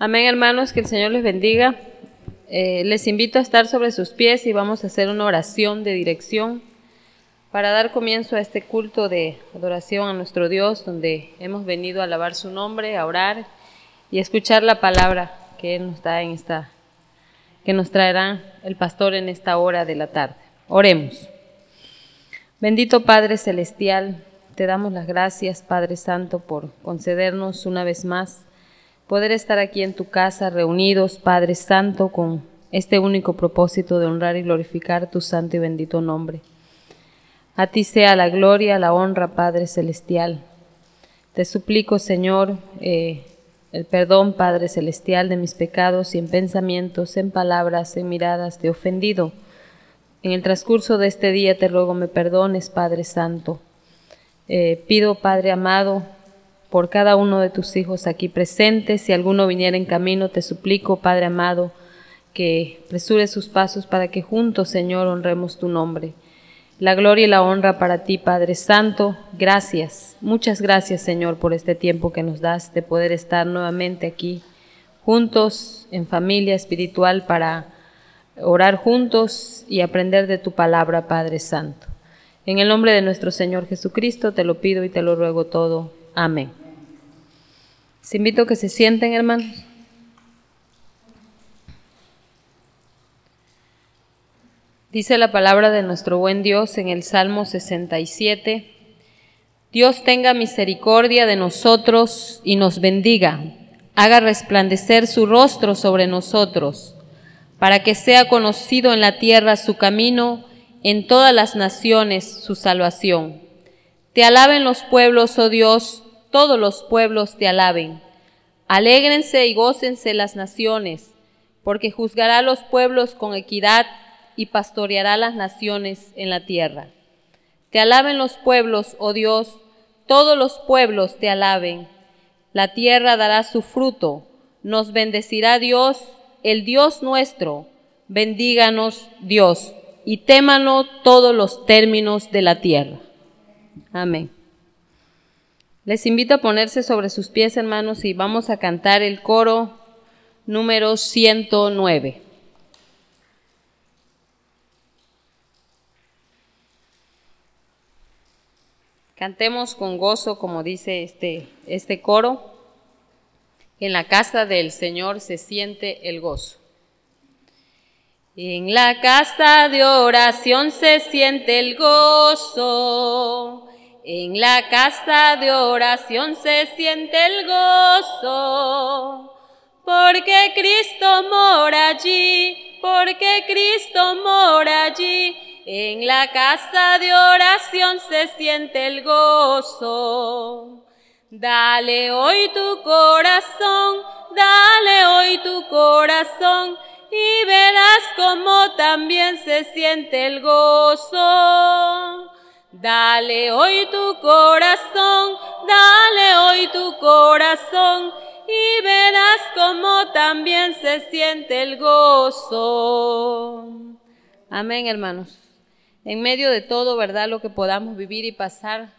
Amén, hermanos, que el Señor les bendiga. Eh, les invito a estar sobre sus pies y vamos a hacer una oración de dirección para dar comienzo a este culto de adoración a nuestro Dios, donde hemos venido a alabar su nombre, a orar y a escuchar la palabra que nos da en esta, que nos traerá el pastor en esta hora de la tarde. Oremos. Bendito Padre Celestial, te damos las gracias, Padre Santo, por concedernos una vez más poder estar aquí en tu casa reunidos, Padre Santo, con este único propósito de honrar y glorificar tu santo y bendito nombre. A ti sea la gloria, la honra, Padre Celestial. Te suplico, Señor, eh, el perdón, Padre Celestial, de mis pecados y en pensamientos, en palabras, en miradas, te ofendido. En el transcurso de este día te ruego me perdones, Padre Santo. Eh, pido, Padre amado, por cada uno de tus hijos aquí presentes. Si alguno viniera en camino, te suplico, Padre amado, que presure sus pasos para que juntos, Señor, honremos tu nombre. La gloria y la honra para ti, Padre Santo. Gracias, muchas gracias, Señor, por este tiempo que nos das de poder estar nuevamente aquí, juntos, en familia espiritual, para orar juntos y aprender de tu palabra, Padre Santo. En el nombre de nuestro Señor Jesucristo te lo pido y te lo ruego todo. Amén. Les invito a que se sienten, hermanos. Dice la palabra de nuestro buen Dios en el Salmo 67. Dios tenga misericordia de nosotros y nos bendiga, haga resplandecer su rostro sobre nosotros, para que sea conocido en la tierra su camino, en todas las naciones su salvación. Te alaben los pueblos, oh Dios, todos los pueblos te alaben. Alégrense y gócense las naciones, porque juzgará los pueblos con equidad y pastoreará las naciones en la tierra. Te alaben los pueblos, oh Dios, todos los pueblos te alaben. La tierra dará su fruto, nos bendecirá Dios, el Dios nuestro. Bendíganos Dios, y témanos todos los términos de la tierra. Amén. Les invito a ponerse sobre sus pies, hermanos, y vamos a cantar el coro número 109. Cantemos con gozo, como dice este, este coro. En la casa del Señor se siente el gozo. En la casa de oración se siente el gozo. En la casa de oración se siente el gozo, porque Cristo mora allí, porque Cristo mora allí. En la casa de oración se siente el gozo. Dale hoy tu corazón, dale hoy tu corazón y verás cómo también se siente el gozo. Dale hoy tu corazón, dale hoy tu corazón y verás cómo también se siente el gozo. Amén, hermanos. En medio de todo, ¿verdad? Lo que podamos vivir y pasar,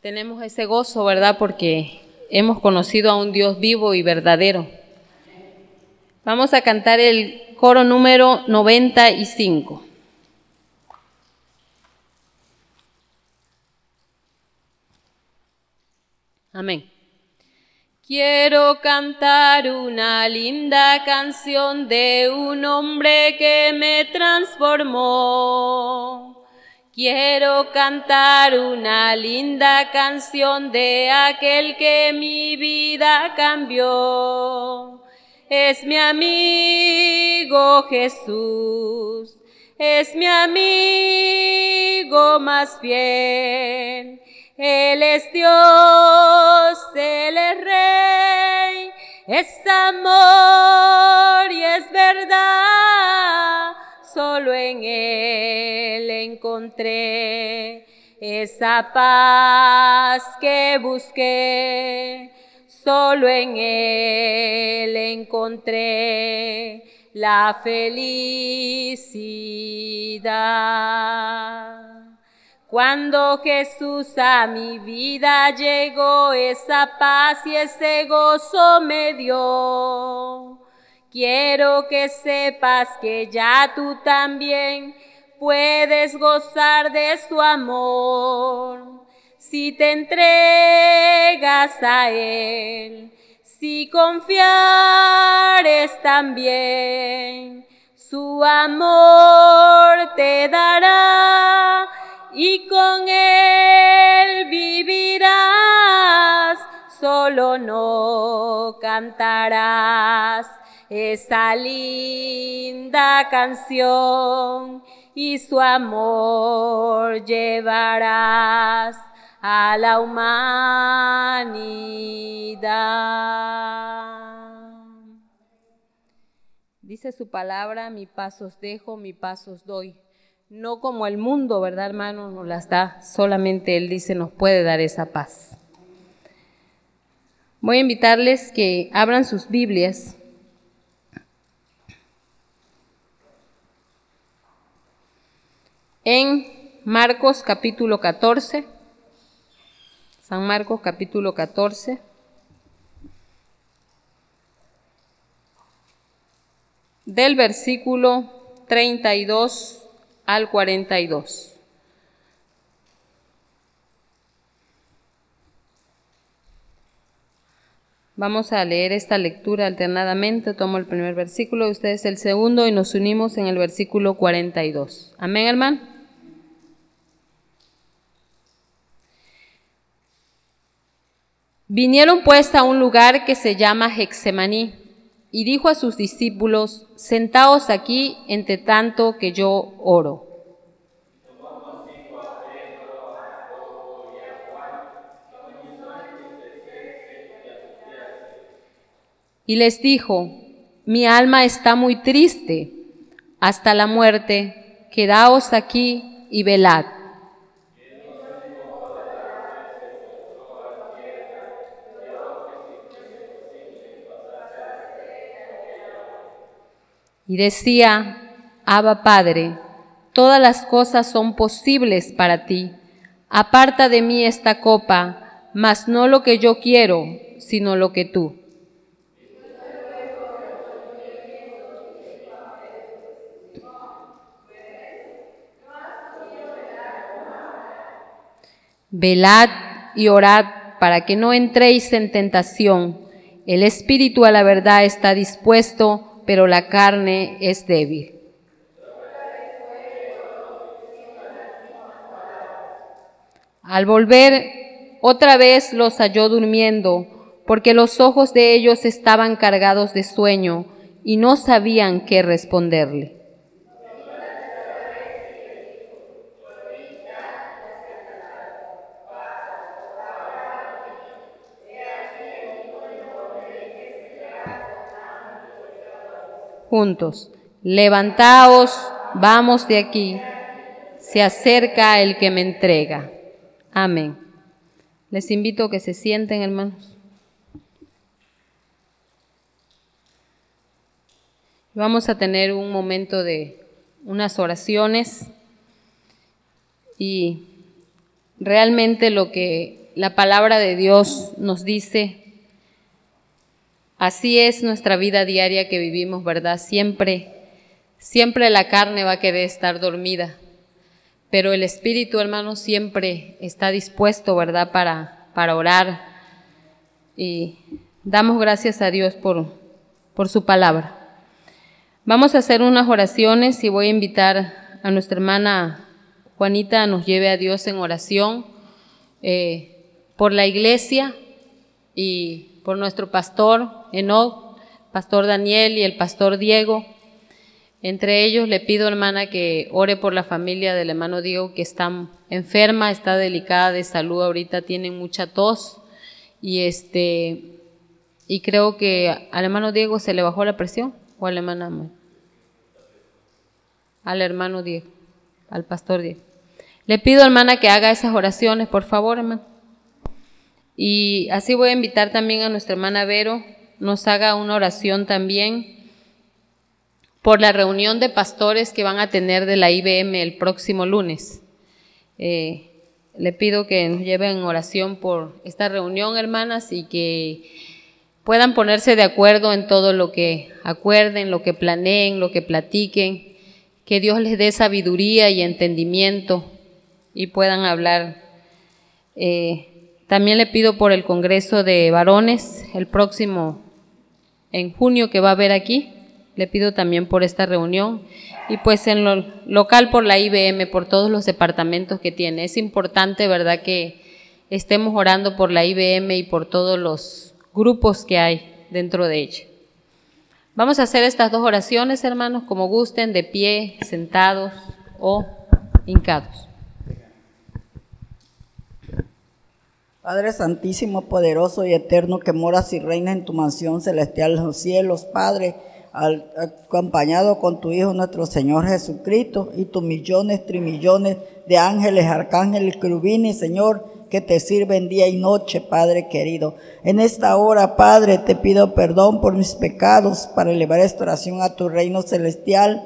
tenemos ese gozo, ¿verdad? Porque hemos conocido a un Dios vivo y verdadero. Vamos a cantar el coro número 95. Amén. Quiero cantar una linda canción de un hombre que me transformó. Quiero cantar una linda canción de aquel que mi vida cambió. Es mi amigo Jesús, es mi amigo más fiel él es Dios, Él es Rey, es amor y es verdad. Solo en Él encontré esa paz que busqué. Solo en Él encontré la felicidad. Cuando Jesús a mi vida llegó, esa paz y ese gozo me dio. Quiero que sepas que ya tú también puedes gozar de su amor. Si te entregas a Él, si confiares también, su amor te dará y con Él vivirás, solo no cantarás esa linda canción y su amor llevarás a la humanidad. Dice su palabra, mi pasos dejo, mi pasos doy. No como el mundo, ¿verdad, hermano? Nos las da, solamente Él dice, nos puede dar esa paz. Voy a invitarles que abran sus Biblias. En Marcos capítulo 14. San Marcos capítulo 14. Del versículo 32 al 42. Vamos a leer esta lectura alternadamente. Tomo el primer versículo, ustedes el segundo y nos unimos en el versículo 42. Amén, hermano. Vinieron pues a un lugar que se llama Hexemaní y dijo a sus discípulos, sentaos aquí entre tanto que yo oro. Y les dijo, mi alma está muy triste hasta la muerte, quedaos aquí y velad. Y decía, Abba Padre, todas las cosas son posibles para ti. Aparta de mí esta copa, mas no lo que yo quiero, sino lo que tú. Velad y orad para que no entréis en tentación. El espíritu a la verdad está dispuesto, pero la carne es débil. Al volver, otra vez los halló durmiendo, porque los ojos de ellos estaban cargados de sueño y no sabían qué responderle. Juntos. Levantaos, vamos de aquí. Se acerca el que me entrega. Amén. Les invito a que se sienten, hermanos. Vamos a tener un momento de unas oraciones y realmente lo que la palabra de Dios nos dice Así es nuestra vida diaria que vivimos, ¿verdad? Siempre, siempre la carne va a querer estar dormida, pero el espíritu, hermano, siempre está dispuesto, ¿verdad? Para, para orar. Y damos gracias a Dios por, por su palabra. Vamos a hacer unas oraciones y voy a invitar a nuestra hermana Juanita a nos lleve a Dios en oración eh, por la iglesia y por nuestro pastor Enoch, pastor Daniel y el pastor Diego. Entre ellos le pido, hermana, que ore por la familia del hermano Diego que está enferma, está delicada de salud, ahorita tiene mucha tos y este y creo que al hermano Diego se le bajó la presión o al hermano al hermano Diego, al pastor Diego. Le pido, hermana, que haga esas oraciones, por favor, hermano. Y así voy a invitar también a nuestra hermana Vero, nos haga una oración también por la reunión de pastores que van a tener de la IBM el próximo lunes. Eh, le pido que nos lleven oración por esta reunión, hermanas, y que puedan ponerse de acuerdo en todo lo que acuerden, lo que planeen, lo que platiquen, que Dios les dé sabiduría y entendimiento y puedan hablar. Eh, también le pido por el Congreso de Varones, el próximo en junio que va a haber aquí. Le pido también por esta reunión y pues en lo local por la IBM, por todos los departamentos que tiene. Es importante, ¿verdad?, que estemos orando por la IBM y por todos los grupos que hay dentro de ella. Vamos a hacer estas dos oraciones, hermanos, como gusten, de pie, sentados o hincados. Padre Santísimo, poderoso y eterno, que moras y reinas en tu mansión celestial en los cielos, Padre, acompañado con tu Hijo nuestro Señor Jesucristo y tus millones, trimillones de ángeles, arcángeles, querubines, Señor, que te sirven día y noche, Padre querido. En esta hora, Padre, te pido perdón por mis pecados para elevar esta oración a tu reino celestial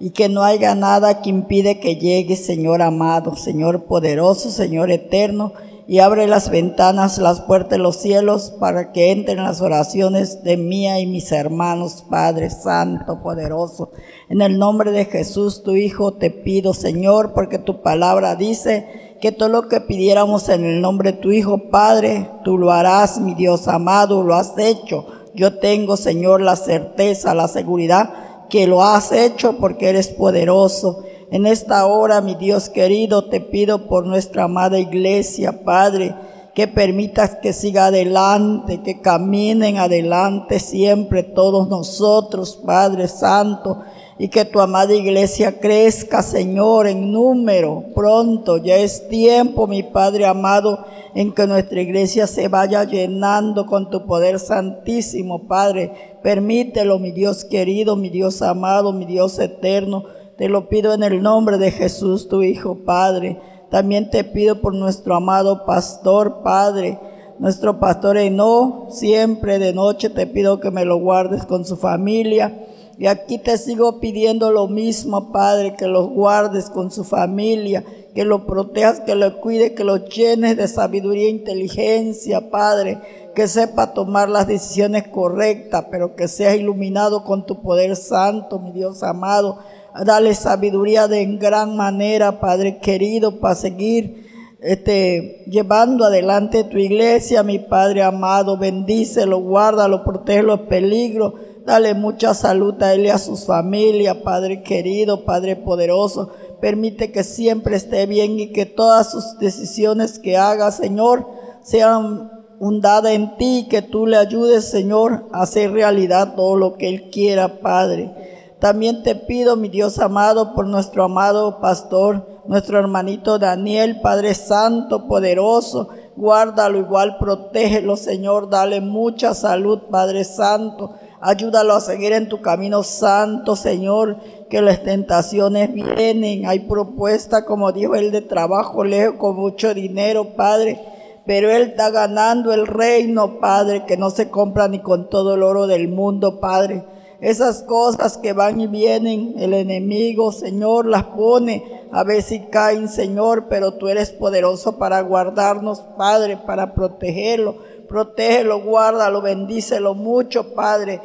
y que no haya nada que impide que llegue, Señor amado, Señor poderoso, Señor eterno, y abre las ventanas, las puertas de los cielos para que entren las oraciones de mía y mis hermanos, Padre Santo, poderoso. En el nombre de Jesús, tu Hijo, te pido, Señor, porque tu palabra dice que todo lo que pidiéramos en el nombre de tu Hijo, Padre, tú lo harás, mi Dios amado, lo has hecho. Yo tengo, Señor, la certeza, la seguridad que lo has hecho porque eres poderoso. En esta hora, mi Dios querido, te pido por nuestra amada iglesia, Padre, que permitas que siga adelante, que caminen adelante siempre todos nosotros, Padre Santo y que tu amada iglesia crezca, Señor, en número. Pronto, ya es tiempo, mi Padre amado, en que nuestra iglesia se vaya llenando con tu poder santísimo, Padre. Permítelo, mi Dios querido, mi Dios amado, mi Dios eterno. Te lo pido en el nombre de Jesús, tu Hijo, Padre. También te pido por nuestro amado pastor, Padre. Nuestro pastor Eno, siempre de noche te pido que me lo guardes con su familia y aquí te sigo pidiendo lo mismo, Padre, que los guardes con su familia, que lo protejas, que lo cuide, que lo llenes de sabiduría e inteligencia, Padre, que sepa tomar las decisiones correctas, pero que sea iluminado con tu poder santo, mi Dios amado. Dale sabiduría de gran manera, Padre querido, para seguir este, llevando adelante tu iglesia, mi Padre amado. Bendícelo, guárdalo, protege los peligros Dale mucha salud a él y a su familia, Padre querido, Padre poderoso. Permite que siempre esté bien y que todas sus decisiones que haga, Señor, sean hundadas en ti, que tú le ayudes, Señor, a hacer realidad todo lo que él quiera, Padre. También te pido, mi Dios amado, por nuestro amado pastor, nuestro hermanito Daniel, Padre Santo, poderoso. Guárdalo igual, protégelo, Señor. Dale mucha salud, Padre Santo. Ayúdalo a seguir en tu camino santo, Señor, que las tentaciones vienen. Hay propuesta, como dijo él, de trabajo lejos con mucho dinero, Padre. Pero Él está ganando el reino, Padre, que no se compra ni con todo el oro del mundo, Padre. Esas cosas que van y vienen, el enemigo, Señor, las pone a si caen, Señor, pero tú eres poderoso para guardarnos, Padre, para protegerlo. Protégelo, guárdalo, bendícelo mucho, Padre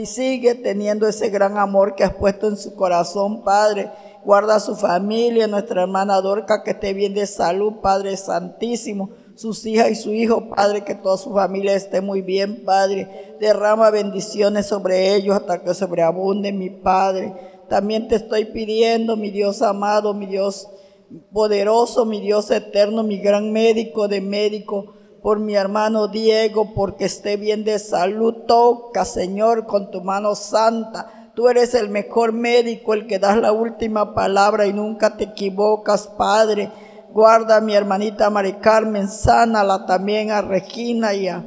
y sigue teniendo ese gran amor que has puesto en su corazón, Padre. Guarda a su familia, nuestra hermana Dorca, que esté bien de salud, Padre Santísimo. Sus hijas y su hijo, Padre, que toda su familia esté muy bien, Padre. Derrama bendiciones sobre ellos hasta que sobreabunde, mi Padre. También te estoy pidiendo, mi Dios amado, mi Dios poderoso, mi Dios eterno, mi gran médico de médico por mi hermano Diego, porque esté bien de salud. Toca, Señor, con tu mano santa. Tú eres el mejor médico, el que das la última palabra y nunca te equivocas, Padre. Guarda a mi hermanita Mari Carmen, sánala también a Regina y a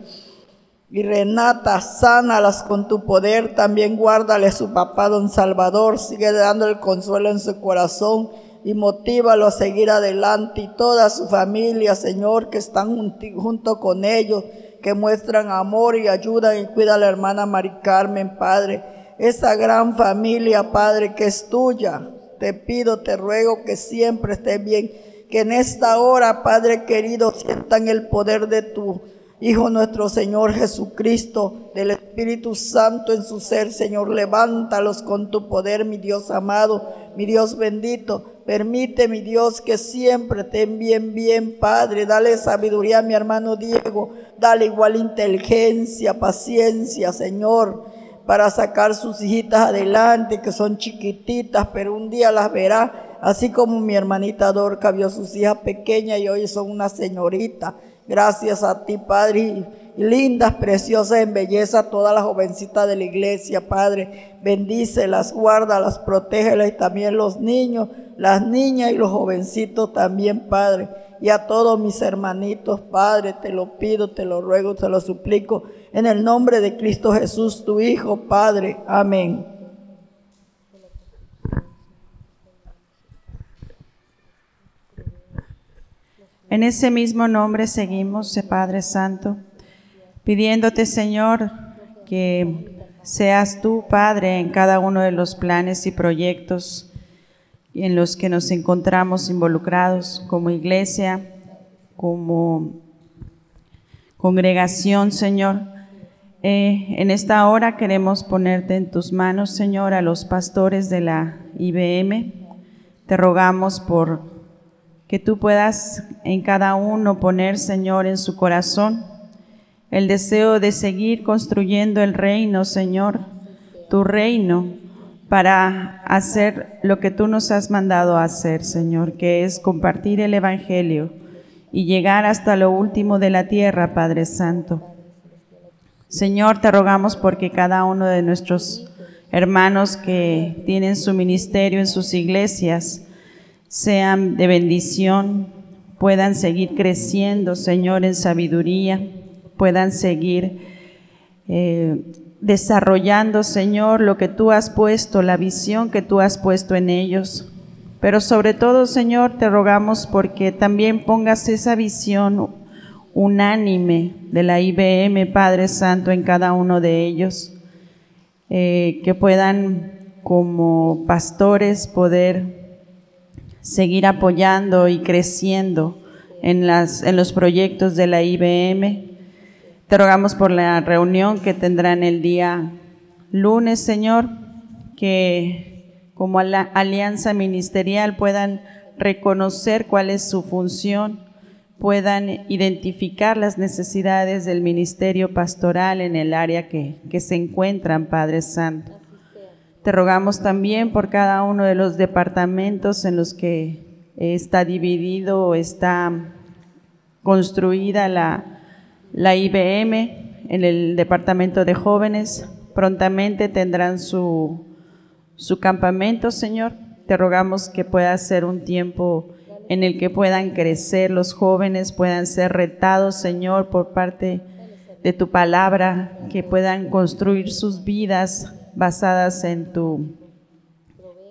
y Renata, sánalas con tu poder. También guárdale a su papá, don Salvador. Sigue dando el consuelo en su corazón y motívalo a seguir adelante y toda su familia, Señor, que están junto con ellos, que muestran amor y ayudan y cuida a la hermana Mari Carmen, Padre. Esa gran familia, Padre, que es tuya. Te pido, te ruego que siempre esté bien, que en esta hora, Padre querido, sientan el poder de tu Hijo nuestro Señor Jesucristo, del Espíritu Santo en su ser, Señor, levántalos con tu poder, mi Dios amado, mi Dios bendito. Permite, mi Dios, que siempre estén bien, bien, Padre. Dale sabiduría a mi hermano Diego. Dale igual inteligencia, paciencia, Señor, para sacar sus hijitas adelante, que son chiquititas, pero un día las verá. Así como mi hermanita Dorca vio sus hijas pequeñas y hoy son una señorita. Gracias a ti, Padre. Lindas, preciosas, en belleza, todas las jovencitas de la iglesia, Padre. Bendícelas, guárdalas, protégelas y también los niños, las niñas y los jovencitos también, Padre. Y a todos mis hermanitos, Padre, te lo pido, te lo ruego, te lo suplico. En el nombre de Cristo Jesús, tu Hijo, Padre. Amén. En ese mismo nombre seguimos, Padre Santo, pidiéndote, Señor, que seas tú, Padre, en cada uno de los planes y proyectos en los que nos encontramos involucrados como iglesia, como congregación, Señor. Eh, en esta hora queremos ponerte en tus manos, Señor, a los pastores de la IBM. Te rogamos por que tú puedas en cada uno poner, Señor, en su corazón el deseo de seguir construyendo el reino, Señor, tu reino, para hacer lo que tú nos has mandado a hacer, Señor, que es compartir el Evangelio y llegar hasta lo último de la tierra, Padre Santo. Señor, te rogamos porque cada uno de nuestros hermanos que tienen su ministerio en sus iglesias, sean de bendición, puedan seguir creciendo, Señor, en sabiduría, puedan seguir eh, desarrollando, Señor, lo que tú has puesto, la visión que tú has puesto en ellos. Pero sobre todo, Señor, te rogamos porque también pongas esa visión unánime de la IBM, Padre Santo, en cada uno de ellos, eh, que puedan como pastores poder seguir apoyando y creciendo en, las, en los proyectos de la IBM. Te rogamos por la reunión que tendrán el día lunes, Señor, que como la alianza ministerial puedan reconocer cuál es su función, puedan identificar las necesidades del ministerio pastoral en el área que, que se encuentran, Padre Santo. Te rogamos también por cada uno de los departamentos en los que está dividido o está construida la, la IBM en el departamento de jóvenes. Prontamente tendrán su, su campamento, Señor. Te rogamos que pueda ser un tiempo en el que puedan crecer los jóvenes, puedan ser retados, Señor, por parte de tu palabra, que puedan construir sus vidas basadas en tu,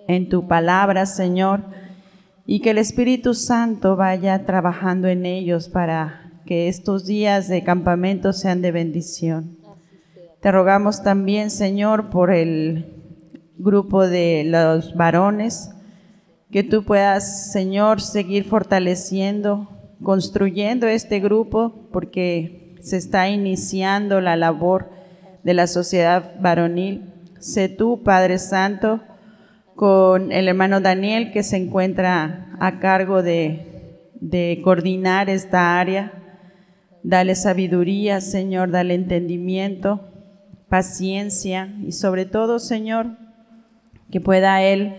en tu palabra, Señor, y que el Espíritu Santo vaya trabajando en ellos para que estos días de campamento sean de bendición. Te rogamos también, Señor, por el grupo de los varones, que tú puedas, Señor, seguir fortaleciendo, construyendo este grupo, porque se está iniciando la labor de la sociedad varonil sé tú, Padre Santo, con el hermano Daniel que se encuentra a cargo de, de coordinar esta área. Dale sabiduría, Señor, dale entendimiento, paciencia y sobre todo, Señor, que pueda Él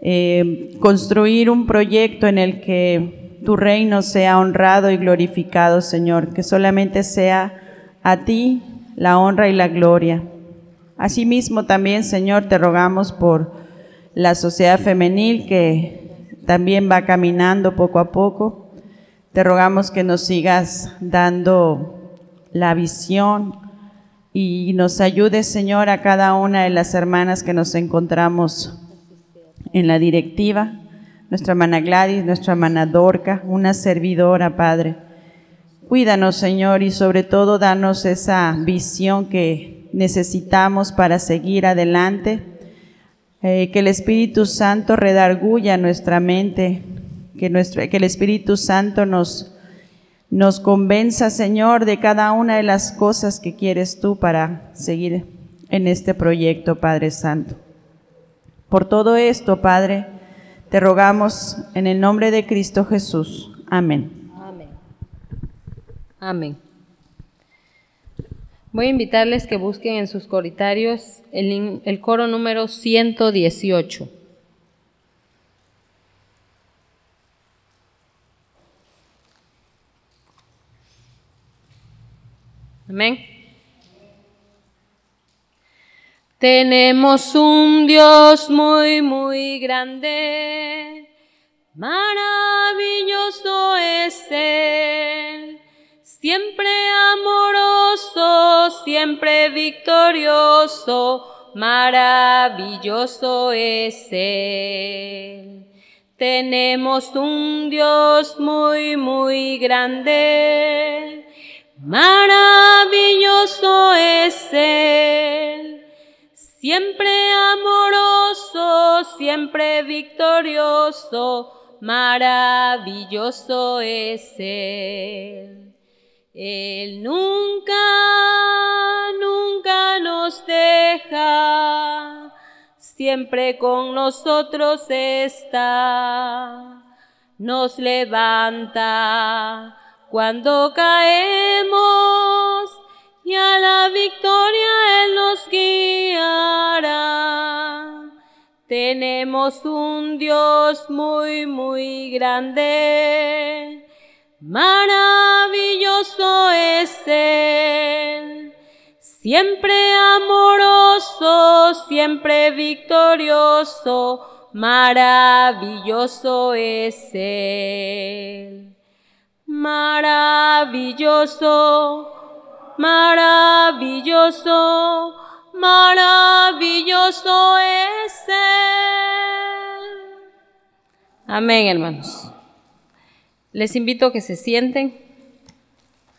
eh, construir un proyecto en el que tu reino sea honrado y glorificado, Señor, que solamente sea a ti la honra y la gloria. Asimismo también, Señor, te rogamos por la sociedad femenil que también va caminando poco a poco. Te rogamos que nos sigas dando la visión y nos ayudes, Señor, a cada una de las hermanas que nos encontramos en la directiva, nuestra hermana Gladys, nuestra hermana Dorca, una servidora, Padre. Cuídanos, Señor, y sobre todo danos esa visión que necesitamos para seguir adelante. Eh, que el Espíritu Santo redarguya nuestra mente que, nuestro, que el Espíritu Santo nos, nos convenza, Señor, de cada una de las cosas que quieres tú para seguir en este proyecto, Padre Santo. Por todo esto, Padre, te rogamos en el nombre de Cristo Jesús. Amén. Amén. Amén. Voy a invitarles que busquen en sus coritarios el, el coro número 118. Amén. Tenemos un Dios muy, muy grande, maravilloso es Él, siempre amoroso, siempre victorioso, maravilloso es Él. Tenemos un Dios muy, muy grande, Maravilloso es Él, siempre amoroso, siempre victorioso, maravilloso es Él. Él nunca, nunca nos deja, siempre con nosotros está, nos levanta cuando caemos y a la victoria Él nos guiará. Tenemos un Dios muy, muy grande, maravilloso es Él, siempre amoroso, siempre victorioso, maravilloso es Él. Maravilloso, maravilloso, maravilloso es Él. Amén, hermanos. Les invito a que se sienten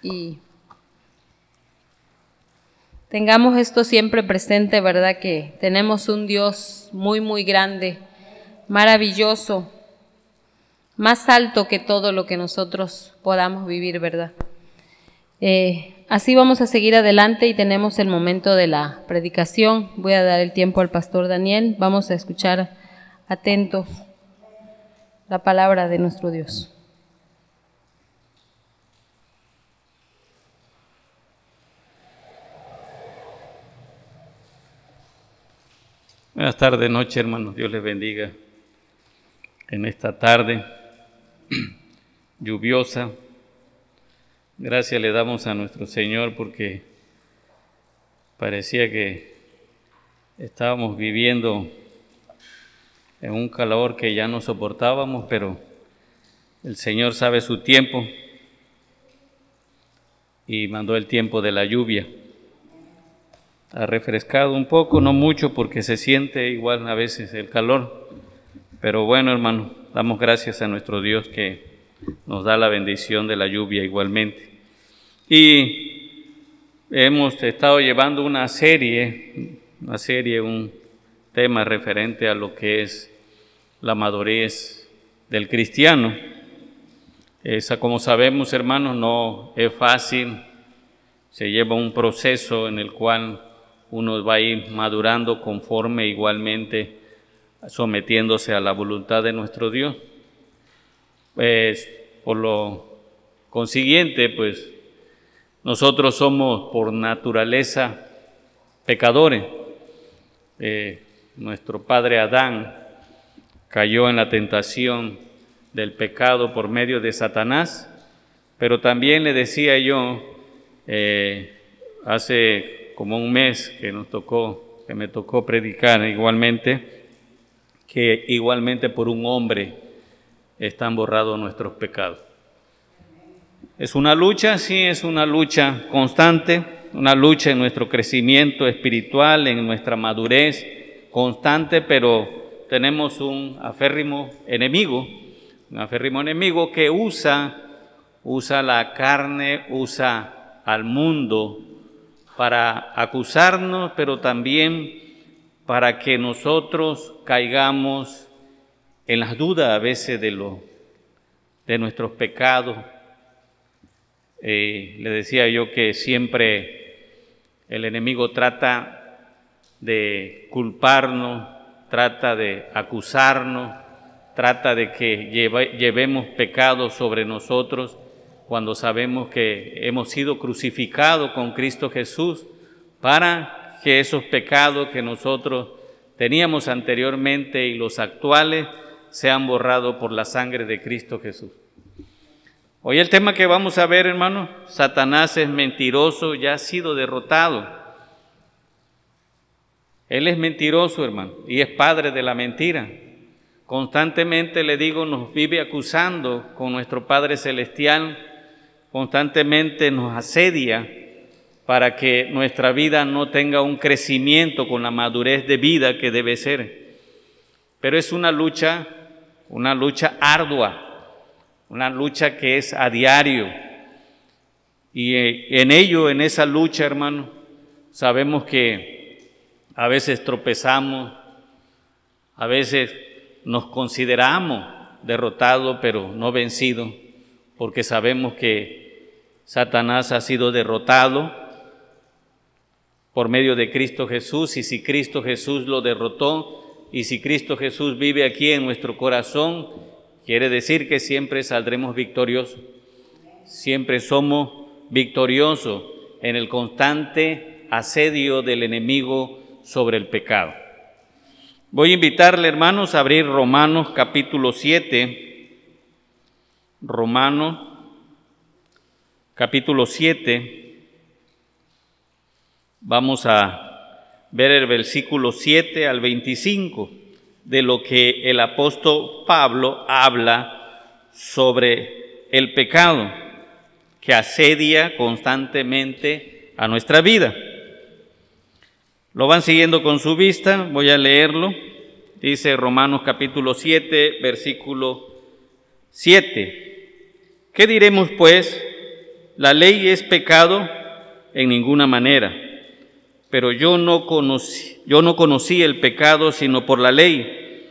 y tengamos esto siempre presente, ¿verdad? Que tenemos un Dios muy, muy grande, maravilloso más alto que todo lo que nosotros podamos vivir, ¿verdad? Eh, así vamos a seguir adelante y tenemos el momento de la predicación. Voy a dar el tiempo al pastor Daniel. Vamos a escuchar atentos la palabra de nuestro Dios. Buenas tardes, noche, hermanos. Dios les bendiga en esta tarde. lluviosa. Gracias le damos a nuestro Señor porque parecía que estábamos viviendo en un calor que ya no soportábamos, pero el Señor sabe su tiempo y mandó el tiempo de la lluvia. Ha refrescado un poco, no mucho porque se siente igual a veces el calor, pero bueno hermano, Damos gracias a nuestro Dios que nos da la bendición de la lluvia igualmente. Y hemos estado llevando una serie, una serie, un tema referente a lo que es la madurez del cristiano. Esa, como sabemos, hermanos, no es fácil, se lleva un proceso en el cual uno va a ir madurando conforme igualmente sometiéndose a la voluntad de nuestro Dios. Pues por lo consiguiente, pues nosotros somos por naturaleza pecadores. Eh, nuestro padre Adán cayó en la tentación del pecado por medio de Satanás, pero también le decía yo, eh, hace como un mes que nos tocó, que me tocó predicar igualmente, que igualmente por un hombre están borrados nuestros pecados. Es una lucha, sí, es una lucha constante, una lucha en nuestro crecimiento espiritual, en nuestra madurez constante, pero tenemos un aférrimo enemigo, un aférrimo enemigo que usa, usa la carne, usa al mundo para acusarnos, pero también para que nosotros caigamos en las dudas a veces de nuestros pecados. Eh, le decía yo que siempre el enemigo trata de culparnos, trata de acusarnos, trata de que llevemos pecados sobre nosotros cuando sabemos que hemos sido crucificados con Cristo Jesús para que esos pecados que nosotros teníamos anteriormente y los actuales sean borrados por la sangre de Cristo Jesús. Hoy el tema que vamos a ver, hermano, Satanás es mentiroso, ya ha sido derrotado. Él es mentiroso, hermano, y es padre de la mentira. Constantemente, le digo, nos vive acusando con nuestro Padre Celestial, constantemente nos asedia para que nuestra vida no tenga un crecimiento con la madurez de vida que debe ser. Pero es una lucha, una lucha ardua, una lucha que es a diario. Y eh, en ello, en esa lucha, hermano, sabemos que a veces tropezamos, a veces nos consideramos derrotados, pero no vencidos, porque sabemos que Satanás ha sido derrotado por medio de Cristo Jesús, y si Cristo Jesús lo derrotó, y si Cristo Jesús vive aquí en nuestro corazón, Quiere decir que siempre saldremos victoriosos. Siempre somos victoriosos en el constante asedio del enemigo sobre el pecado. Voy a invitarle, hermanos, a abrir Romanos capítulo 7. Romanos capítulo 7. Vamos a ver el versículo 7 al 25 de lo que el apóstol Pablo habla sobre el pecado que asedia constantemente a nuestra vida. Lo van siguiendo con su vista, voy a leerlo. Dice Romanos capítulo 7, versículo 7. ¿Qué diremos pues? ¿La ley es pecado? En ninguna manera pero yo no conocí, yo no conocí el pecado sino por la ley,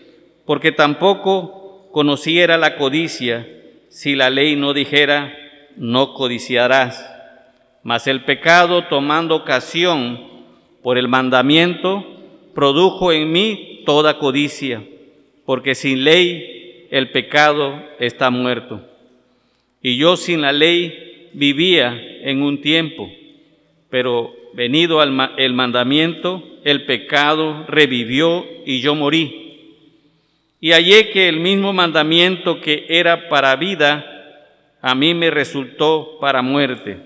porque tampoco conociera la codicia si la ley no dijera, no codiciarás. Mas el pecado, tomando ocasión por el mandamiento, produjo en mí toda codicia, porque sin ley el pecado está muerto. Y yo sin la ley vivía en un tiempo, pero venido el mandamiento, el pecado revivió y yo morí. Y hallé que el mismo mandamiento que era para vida, a mí me resultó para muerte,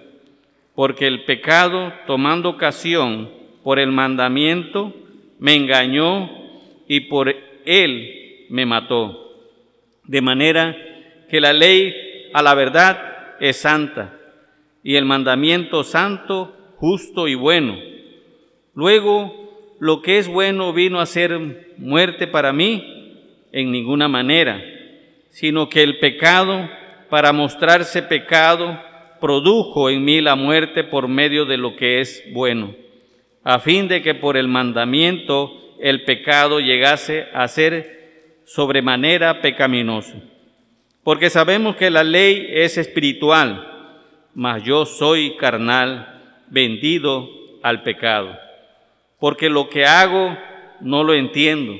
porque el pecado, tomando ocasión por el mandamiento, me engañó y por él me mató. De manera que la ley a la verdad es santa y el mandamiento santo justo y bueno. Luego, lo que es bueno vino a ser muerte para mí en ninguna manera, sino que el pecado, para mostrarse pecado, produjo en mí la muerte por medio de lo que es bueno, a fin de que por el mandamiento el pecado llegase a ser sobremanera pecaminoso. Porque sabemos que la ley es espiritual, mas yo soy carnal vendido al pecado. Porque lo que hago no lo entiendo,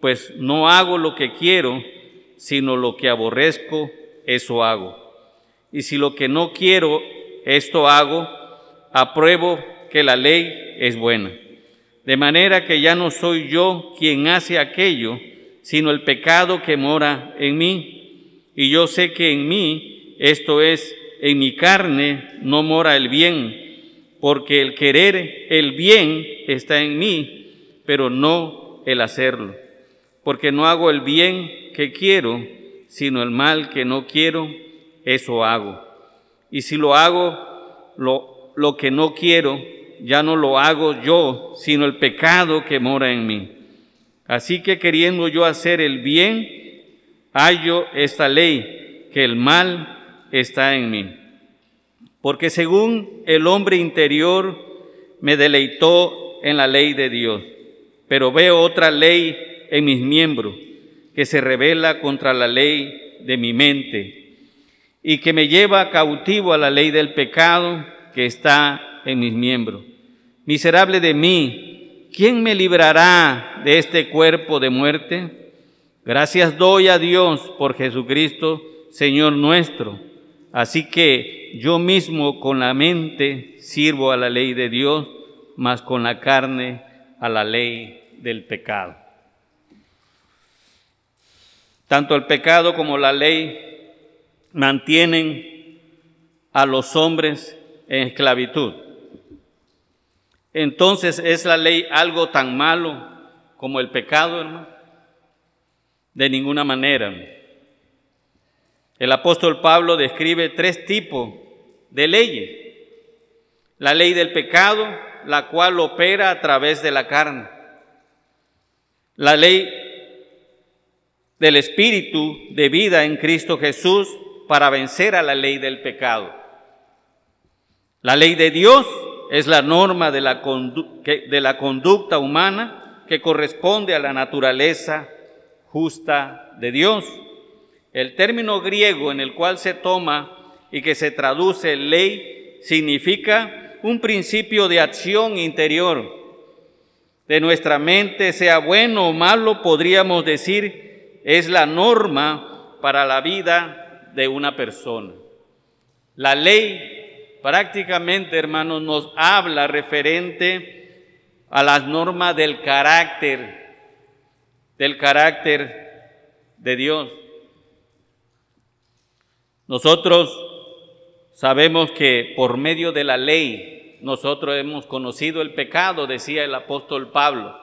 pues no hago lo que quiero, sino lo que aborrezco, eso hago. Y si lo que no quiero, esto hago, apruebo que la ley es buena. De manera que ya no soy yo quien hace aquello, sino el pecado que mora en mí. Y yo sé que en mí, esto es, en mi carne, no mora el bien porque el querer el bien está en mí, pero no el hacerlo. Porque no hago el bien que quiero, sino el mal que no quiero, eso hago. Y si lo hago, lo, lo que no quiero, ya no lo hago yo, sino el pecado que mora en mí. Así que queriendo yo hacer el bien, hallo esta ley, que el mal está en mí porque según el hombre interior me deleitó en la ley de Dios, pero veo otra ley en mis miembros que se revela contra la ley de mi mente y que me lleva cautivo a la ley del pecado que está en mis miembros. Miserable de mí, ¿quién me librará de este cuerpo de muerte? Gracias doy a Dios por Jesucristo, Señor nuestro. Así que yo mismo con la mente sirvo a la ley de Dios, mas con la carne a la ley del pecado. Tanto el pecado como la ley mantienen a los hombres en esclavitud. Entonces, ¿es la ley algo tan malo como el pecado, hermano? De ninguna manera. El apóstol Pablo describe tres tipos de leyes. La ley del pecado, la cual opera a través de la carne. La ley del Espíritu de vida en Cristo Jesús para vencer a la ley del pecado. La ley de Dios es la norma de la, conducta humana que corresponde a la naturaleza justa de Dios. El término griego en el cual se toma y que se traduce ley significa un principio de acción interior. De nuestra mente, sea bueno o malo, podríamos decir, es la norma para la vida de una persona. La ley prácticamente, hermanos, nos habla referente a las normas del carácter, del carácter de Dios. Nosotros sabemos que por medio de la ley nosotros hemos conocido el pecado, decía el apóstol Pablo.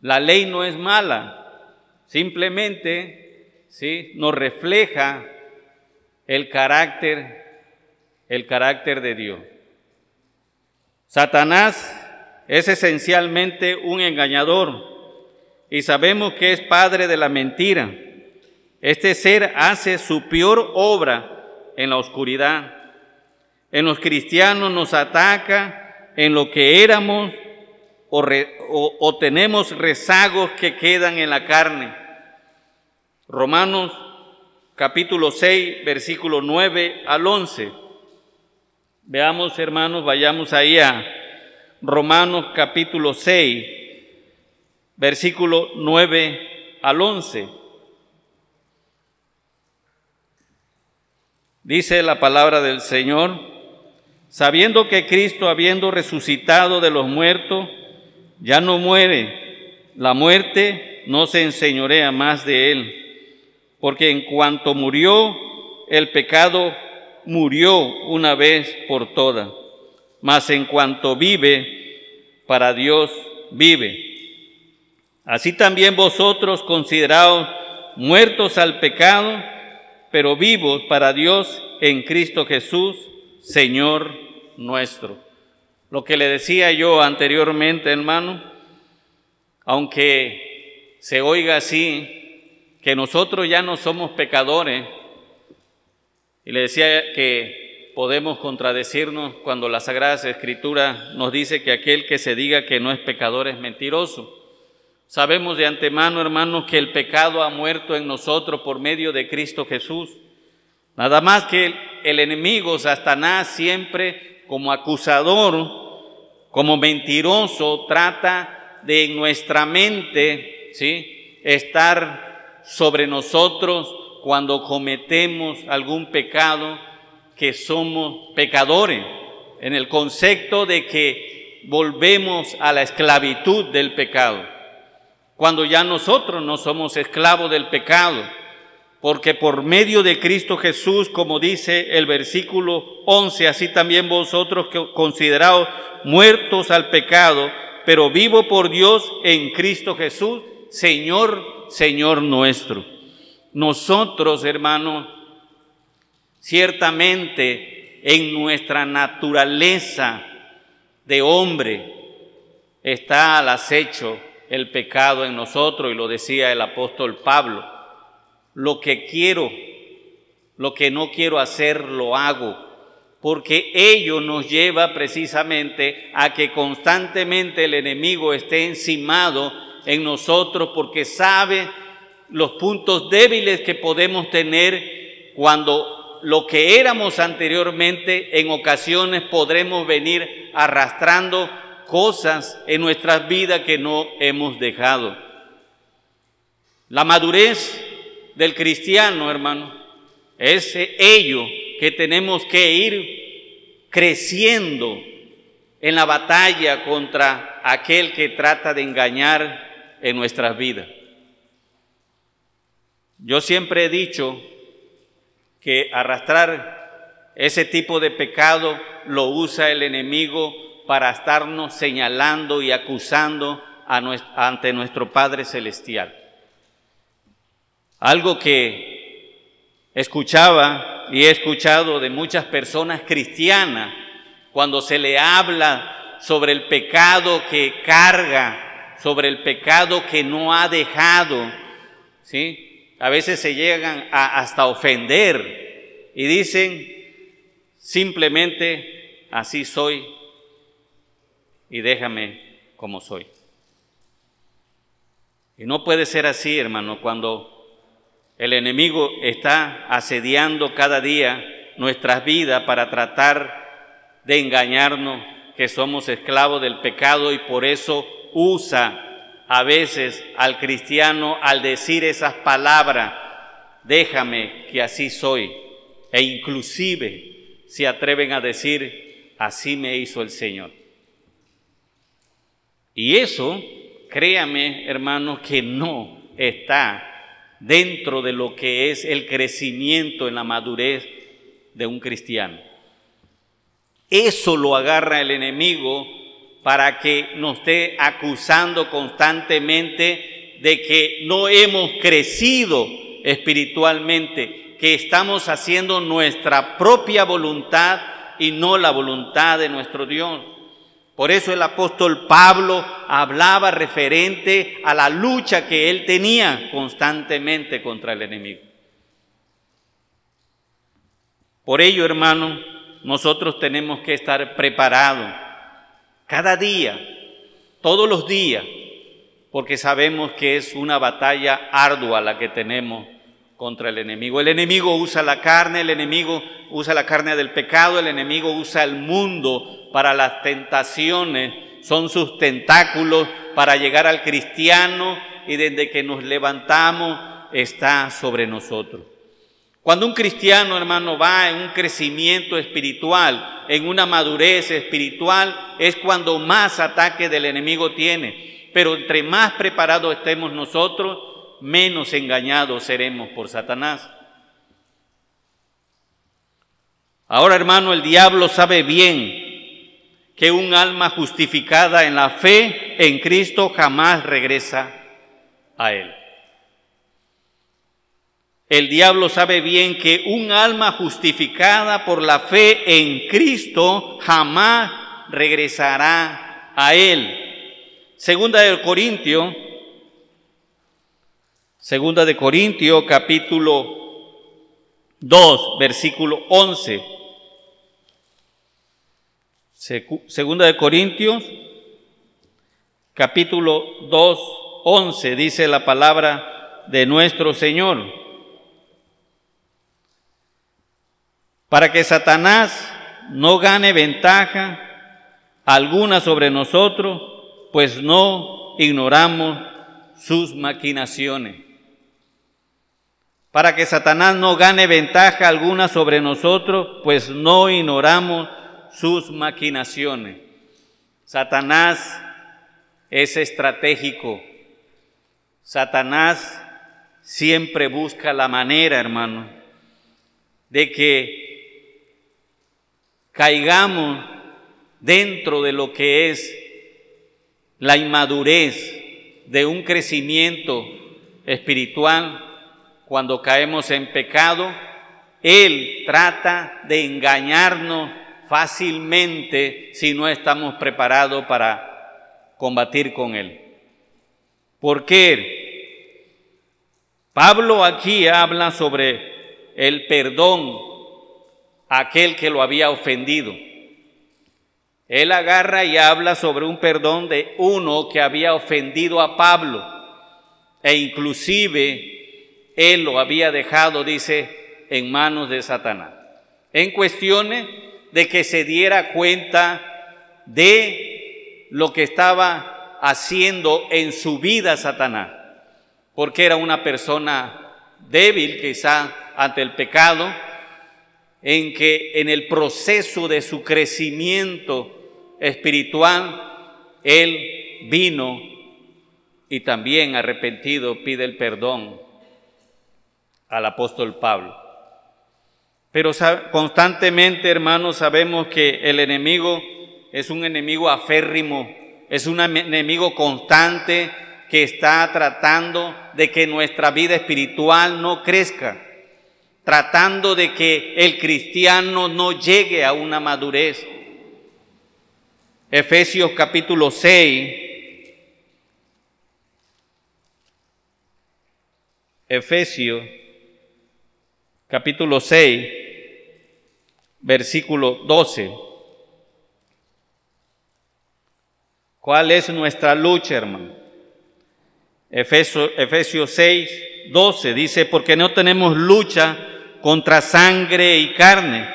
La ley no es mala, simplemente ¿sí? nos refleja el carácter, el carácter de Dios. Satanás es esencialmente un engañador y sabemos que es padre de la mentira. Este ser hace su peor obra en la oscuridad. En los cristianos nos ataca en lo que éramos o, tenemos rezagos que quedan en la carne. Romanos capítulo 6, versículo 9 al 11. Veamos, hermanos, vayamos ahí a Romanos capítulo 6, versículo 9 al 11. Dice la palabra del Señor, sabiendo que Cristo, habiendo resucitado de los muertos, ya no muere, la muerte no se enseñorea más de él, porque en cuanto murió, el pecado murió una vez por todas, mas en cuanto vive, para Dios vive. Así también vosotros consideraos muertos al pecado, pero vivos para Dios en Cristo Jesús, Señor nuestro. Lo que le decía yo anteriormente, hermano, aunque se oiga así, que nosotros ya no somos pecadores, y le decía que podemos contradecirnos cuando la Sagrada Escritura nos dice que aquel que se diga que no es pecador es mentiroso. Sabemos de antemano, hermanos, que el pecado ha muerto en nosotros por medio de Cristo Jesús. Nada más que el enemigo, Satanás, siempre como acusador, como mentiroso, trata de en nuestra mente, ¿sí? Estar sobre nosotros cuando cometemos algún pecado, que somos pecadores, en el concepto de que volvemos a la esclavitud del pecado cuando ya nosotros no somos esclavos del pecado, porque por medio de Cristo Jesús, como dice el versículo 11, así también vosotros considerados muertos al pecado, pero vivo por Dios en Cristo Jesús, Señor, Señor nuestro. Nosotros, hermanos, ciertamente en nuestra naturaleza de hombre está al acecho el pecado en nosotros, y lo decía el apóstol Pablo. Lo que quiero, lo que no quiero hacer, lo hago, porque ello nos lleva precisamente a que constantemente el enemigo esté encimado en nosotros, porque sabe los puntos débiles que podemos tener cuando lo que éramos anteriormente, en ocasiones podremos venir arrastrando cosas en nuestras vidas que no hemos dejado. La madurez del cristiano, hermano, es ello que tenemos que ir creciendo en la batalla contra aquel que trata de engañar en nuestras vidas. Yo siempre he dicho que arrastrar ese tipo de pecado lo usa el enemigo para estarnos señalando y acusando ante nuestro Padre Celestial. Algo que escuchaba y he escuchado de muchas personas cristianas cuando se le habla sobre el pecado que carga, sobre el pecado que no ha dejado, ¿sí? A veces se llegan a hasta ofender y dicen simplemente así soy y déjame como soy. Y no puede ser así, hermano, cuando el enemigo está asediando cada día nuestras vidas para tratar de engañarnos que somos esclavos del pecado y por eso usa a veces al cristiano al decir esas palabras, déjame que así soy, e inclusive se atreven a decir, así me hizo el Señor. Y eso, créame hermano, que no está dentro de lo que es el crecimiento en la madurez de un cristiano. Eso lo agarra el enemigo para que nos esté acusando constantemente de que no hemos crecido espiritualmente, que estamos haciendo nuestra propia voluntad y no la voluntad de nuestro Dios. Por eso el apóstol Pablo hablaba referente a la lucha que él tenía constantemente contra el enemigo. Por ello, hermano, nosotros tenemos que estar preparados cada día, todos los días, porque sabemos que es una batalla ardua la que tenemos contra el enemigo. El enemigo usa la carne, el enemigo usa la carne del pecado, el enemigo usa el mundo para las tentaciones, son sus tentáculos para llegar al cristiano y desde que nos levantamos está sobre nosotros. Cuando un cristiano, hermano, va en un crecimiento espiritual, en una madurez espiritual, es cuando más ataque del enemigo tiene. Pero entre más preparados estemos nosotros, menos engañados seremos por Satanás. Ahora, hermano, el diablo sabe bien que un alma justificada en la fe en Cristo jamás regresa a él. El diablo sabe bien que un alma justificada por la fe en Cristo jamás regresará a él. Segunda de Corintio, Segunda de Corintio, capítulo 2, versículo 11. Segunda de Corintios, capítulo 2, 11, dice la palabra de nuestro Señor. para que Satanás no gane ventaja alguna sobre nosotros, pues no ignoramos sus maquinaciones. Para que Satanás no gane ventaja alguna sobre nosotros, pues no ignoramos sus maquinaciones. Satanás es estratégico. Satanás siempre busca la manera, hermano, de que caigamos dentro de lo que es la inmadurez de un crecimiento espiritual, cuando caemos en pecado, Él trata de engañarnos fácilmente si no estamos preparados para combatir con Él. ¿Por qué? Pablo aquí habla sobre el perdón aquel que lo había ofendido. Él agarra y habla sobre un perdón de uno que había ofendido a Pablo e inclusive él lo había dejado, dice, en manos de Satanás. En cuestiones de que se diera cuenta de lo que estaba haciendo en su vida Satanás, porque era una persona débil quizá ante el pecado, en que en el proceso de su crecimiento espiritual, él vino y también arrepentido pide el perdón al apóstol Pablo. Pero constantemente, hermanos, sabemos que el enemigo es un enemigo aférrimo, es un enemigo constante que está tratando de que nuestra vida espiritual no crezca, tratando de que el cristiano no llegue a una madurez. Efesios capítulo 6. Efesios capítulo 6, versículo 12. ¿Cuál es nuestra lucha, hermano? Efesios 6, 12 dice, porque no tenemos lucha contra sangre y carne,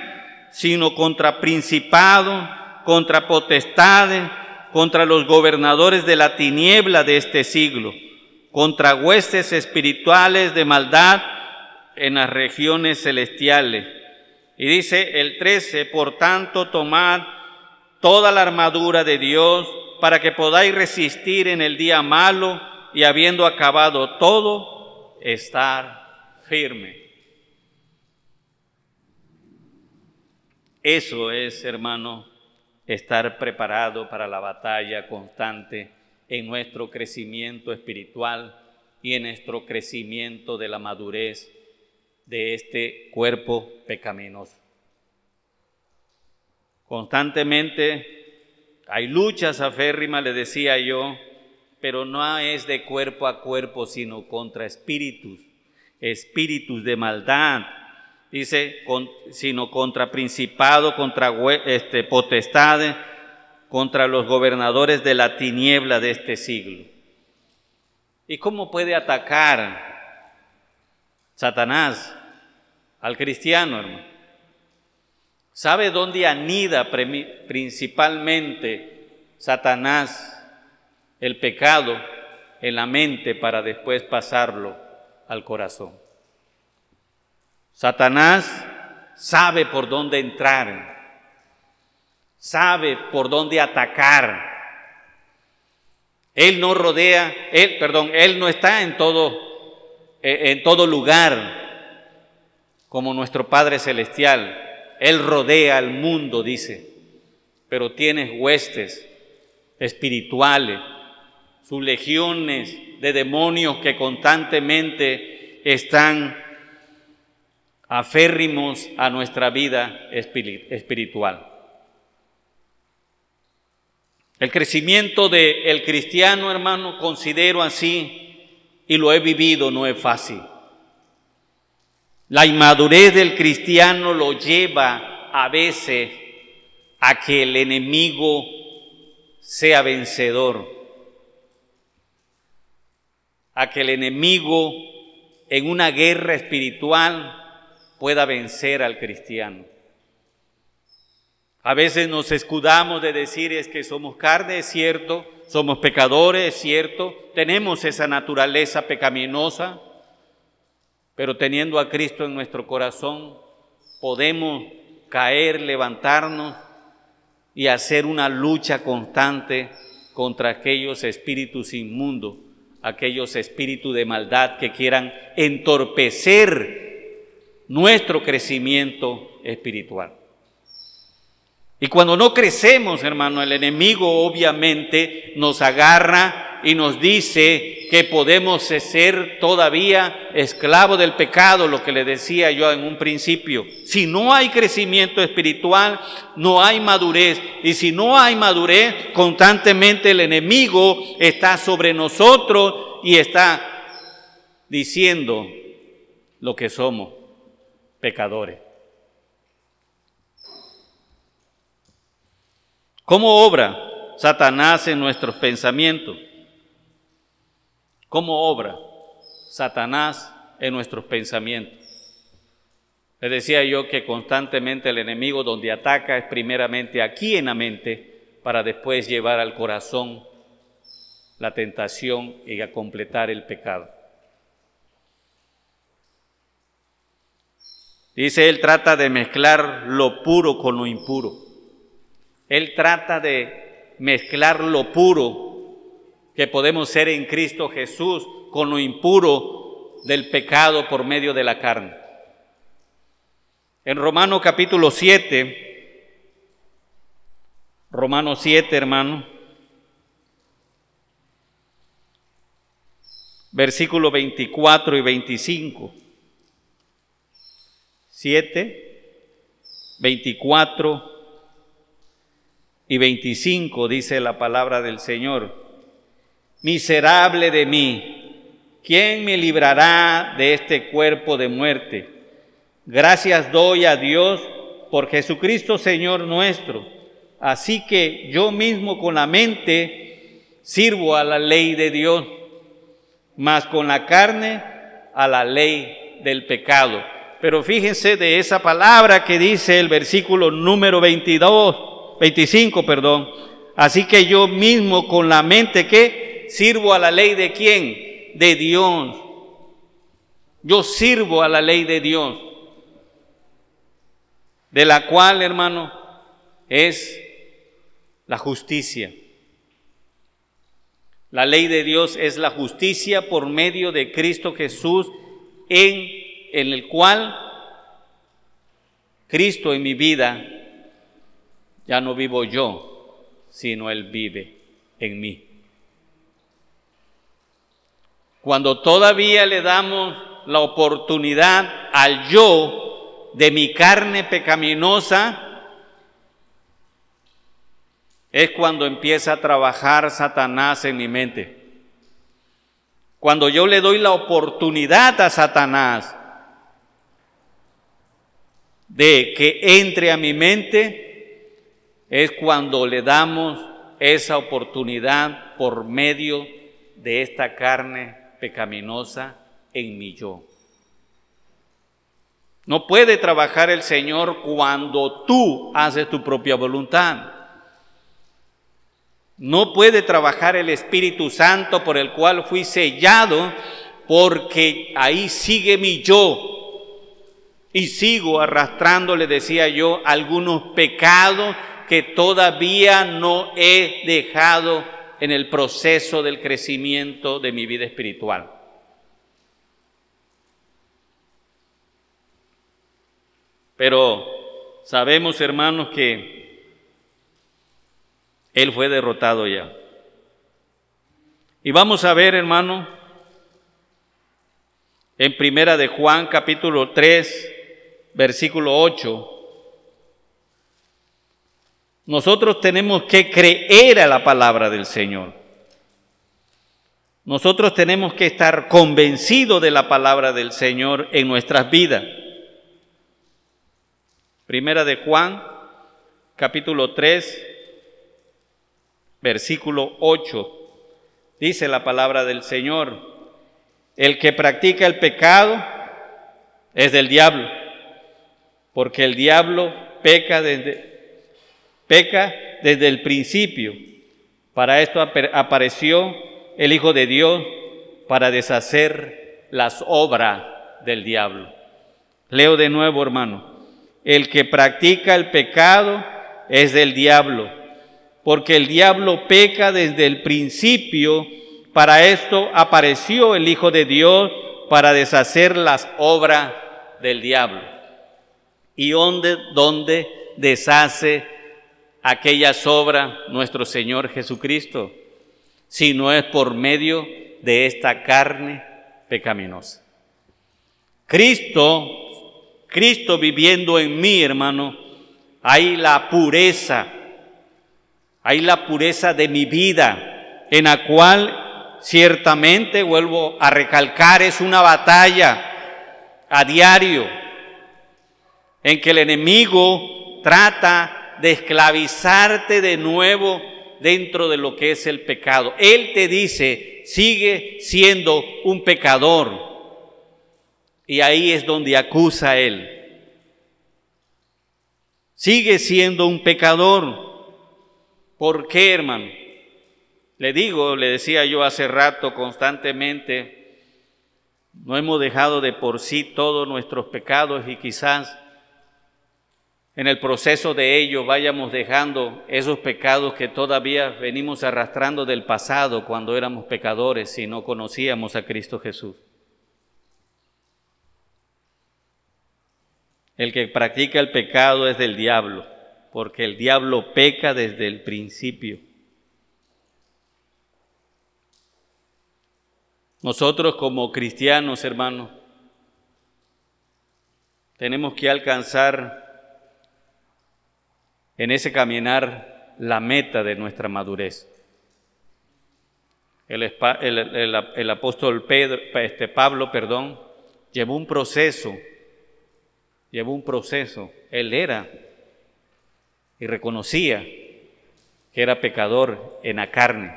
sino contra principado, contra potestades, contra los gobernadores de la tiniebla de este siglo, contra huestes espirituales de maldad en las regiones celestiales. Y dice el 13, por tanto, tomad toda la armadura de Dios para que podáis resistir en el día malo y habiendo acabado todo, estar firme. Eso es, hermano, estar preparado para la batalla constante en nuestro crecimiento espiritual y en nuestro crecimiento de la madurez de este cuerpo pecaminoso. Constantemente hay luchas aférrimas, le decía yo, pero no es de cuerpo a cuerpo, sino contra espíritus, espíritus de maldad, dice, sino contra principado, contra este, potestades, contra los gobernadores de la tiniebla de este siglo. ¿Y cómo puede atacar Satanás al cristiano, hermano. ¿Sabe dónde anida principalmente Satanás el pecado en la mente para después pasarlo al corazón? Satanás sabe por dónde entrar, sabe por dónde atacar. Él no rodea, él, perdón, él no está en todo, eh, en todo lugar como nuestro Padre Celestial. Él rodea al mundo, dice, pero tiene huestes espirituales, sus legiones de demonios que constantemente están aférrimos a nuestra vida espiritual. El crecimiento del cristiano, hermano, considero así, y lo he vivido, no es fácil. La inmadurez del cristiano lo lleva a veces a que el enemigo sea vencedor, a que el enemigo en una guerra espiritual pueda vencer al cristiano. A veces nos escudamos de decir es que somos carne, es cierto, somos pecadores, es cierto, tenemos esa naturaleza pecaminosa, pero teniendo a Cristo en nuestro corazón, podemos caer, levantarnos y hacer una lucha constante contra aquellos espíritus inmundos, aquellos espíritus de maldad que quieran entorpecer nuestro crecimiento espiritual. Y cuando no crecemos, hermano, el enemigo obviamente nos agarra y nos dice que podemos ser todavía esclavos del pecado, lo que le decía yo en un principio. Si no hay crecimiento espiritual, no hay madurez. Y si no hay madurez, constantemente el enemigo está sobre nosotros y está diciendo lo que somos, pecadores. ¿Cómo obra Satanás en nuestros pensamientos? ¿Cómo obra Satanás en nuestros pensamientos? Les decía yo que constantemente el enemigo donde ataca es primeramente aquí en la mente para después llevar al corazón la tentación y a completar el pecado. Dice, Él trata de mezclar lo puro con lo impuro. Él trata de mezclar lo puro que podemos ser en Cristo Jesús con lo impuro del pecado por medio de la carne. En Romano capítulo 7, Romano 7, hermano, versículo 24 y 25. 7, 24 y 25 dice la palabra del Señor. Miserable de mí, ¿quién me librará de este cuerpo de muerte? Gracias doy a Dios por Jesucristo Señor nuestro. Así que yo mismo con la mente sirvo a la ley de Dios, mas con la carne a la ley del pecado. Pero fíjense de esa palabra que dice el versículo número 22, 25, perdón. Así que yo mismo con la mente que sirvo a la ley de quién? De Dios. Yo sirvo a la ley de Dios de la cual, hermano, es la justicia. La ley de Dios es la justicia por medio de Cristo Jesús, en, en el cual Cristo en mi vida ya no vivo yo, sino Él vive en mí. Cuando todavía le damos la oportunidad al yo de mi carne pecaminosa, es cuando empieza a trabajar Satanás en mi mente. Cuando yo le doy la oportunidad a Satanás de que entre a mi mente, es cuando le damos esa oportunidad por medio de esta carne pecaminosa en mi yo. No puede trabajar el Señor cuando tú haces tu propia voluntad. No puede trabajar el Espíritu Santo por el cual fui sellado porque ahí sigue mi yo. Y sigo arrastrando, le decía yo, algunos pecados que todavía no he dejado en el proceso del crecimiento de mi vida espiritual. Pero sabemos, hermanos, que Él fue derrotado ya. Y vamos a ver, hermano, en Primera de Juan, capítulo 3, versículo 8. Nosotros tenemos que creer a la palabra del Señor. Nosotros tenemos que estar convencidos de la palabra del Señor en nuestras vidas. Primera de Juan, capítulo 3, versículo 8. Dice la palabra del Señor, el que practica el pecado es del diablo, porque el diablo peca desde, peca desde el principio. Para esto apareció el Hijo de Dios para deshacer las obras del diablo. Leo de nuevo, hermano. El que practica el pecado es del diablo, porque el diablo peca desde el principio. Para esto apareció el Hijo de Dios para deshacer las obras del diablo. ¿Y dónde, dónde deshace aquellas obras nuestro Señor Jesucristo? Si no es por medio de esta carne pecaminosa. Cristo Cristo viviendo en mí, hermano, hay la pureza, hay la pureza de mi vida, en la cual ciertamente, vuelvo a recalcar, es una batalla a diario, en que el enemigo trata de esclavizarte de nuevo dentro de lo que es el pecado. Él te dice, sigue siendo un pecador y ahí es donde acusa a él. Sigue siendo un pecador. ¿Por qué, hermano? Le digo, le decía yo hace rato constantemente, no hemos dejado de por sí todos nuestros pecados y quizás en el proceso de ello vayamos dejando esos pecados que todavía venimos arrastrando del pasado cuando éramos pecadores y no conocíamos a Cristo Jesús. El que practica el pecado es del diablo, porque el diablo peca desde el principio. Nosotros como cristianos, hermanos, tenemos que alcanzar en ese caminar la meta de nuestra madurez. El, apóstol Pedro, este Pablo, perdón, llevó un proceso, llevó un proceso. Él era y reconocía que era pecador en la carne,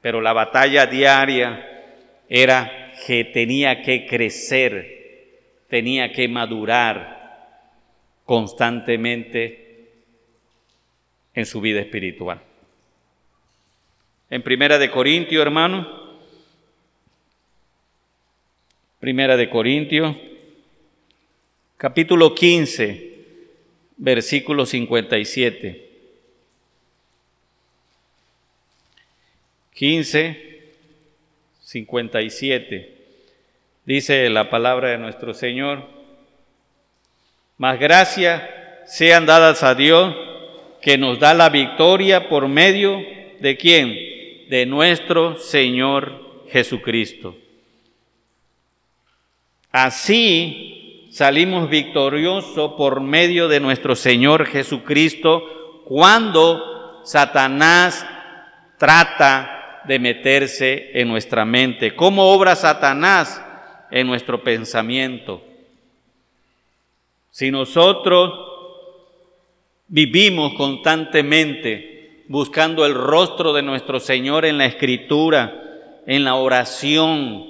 pero la batalla diaria era que tenía que crecer, tenía que madurar constantemente en su vida espiritual. En Primera de Corintio, hermano, Primera de Corintio, capítulo 15, versículo 57. 15, 57. Dice la palabra de nuestro Señor, más gracias sean dadas a Dios que nos da la victoria por medio de quién? De nuestro Señor Jesucristo. Así salimos victoriosos por medio de nuestro Señor Jesucristo cuando Satanás trata de meterse en nuestra mente. ¿Cómo obra Satanás en nuestro pensamiento? Si nosotros Vivimos constantemente buscando el rostro de nuestro Señor en la escritura, en la oración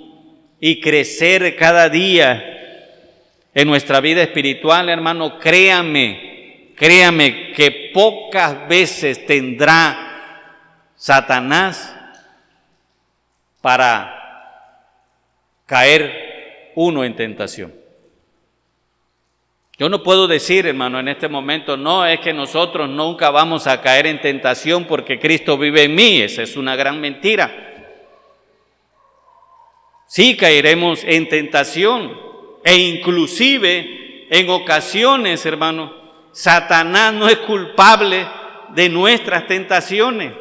y crecer cada día en nuestra vida espiritual, hermano, créame, créame que pocas veces tendrá Satanás para caer uno en tentación. Yo no puedo decir, hermano, en este momento, no, es que nosotros nunca vamos a caer en tentación porque Cristo vive en mí. Esa es una gran mentira. Sí caeremos en tentación e inclusive en ocasiones, hermano, Satanás no es culpable de nuestras tentaciones,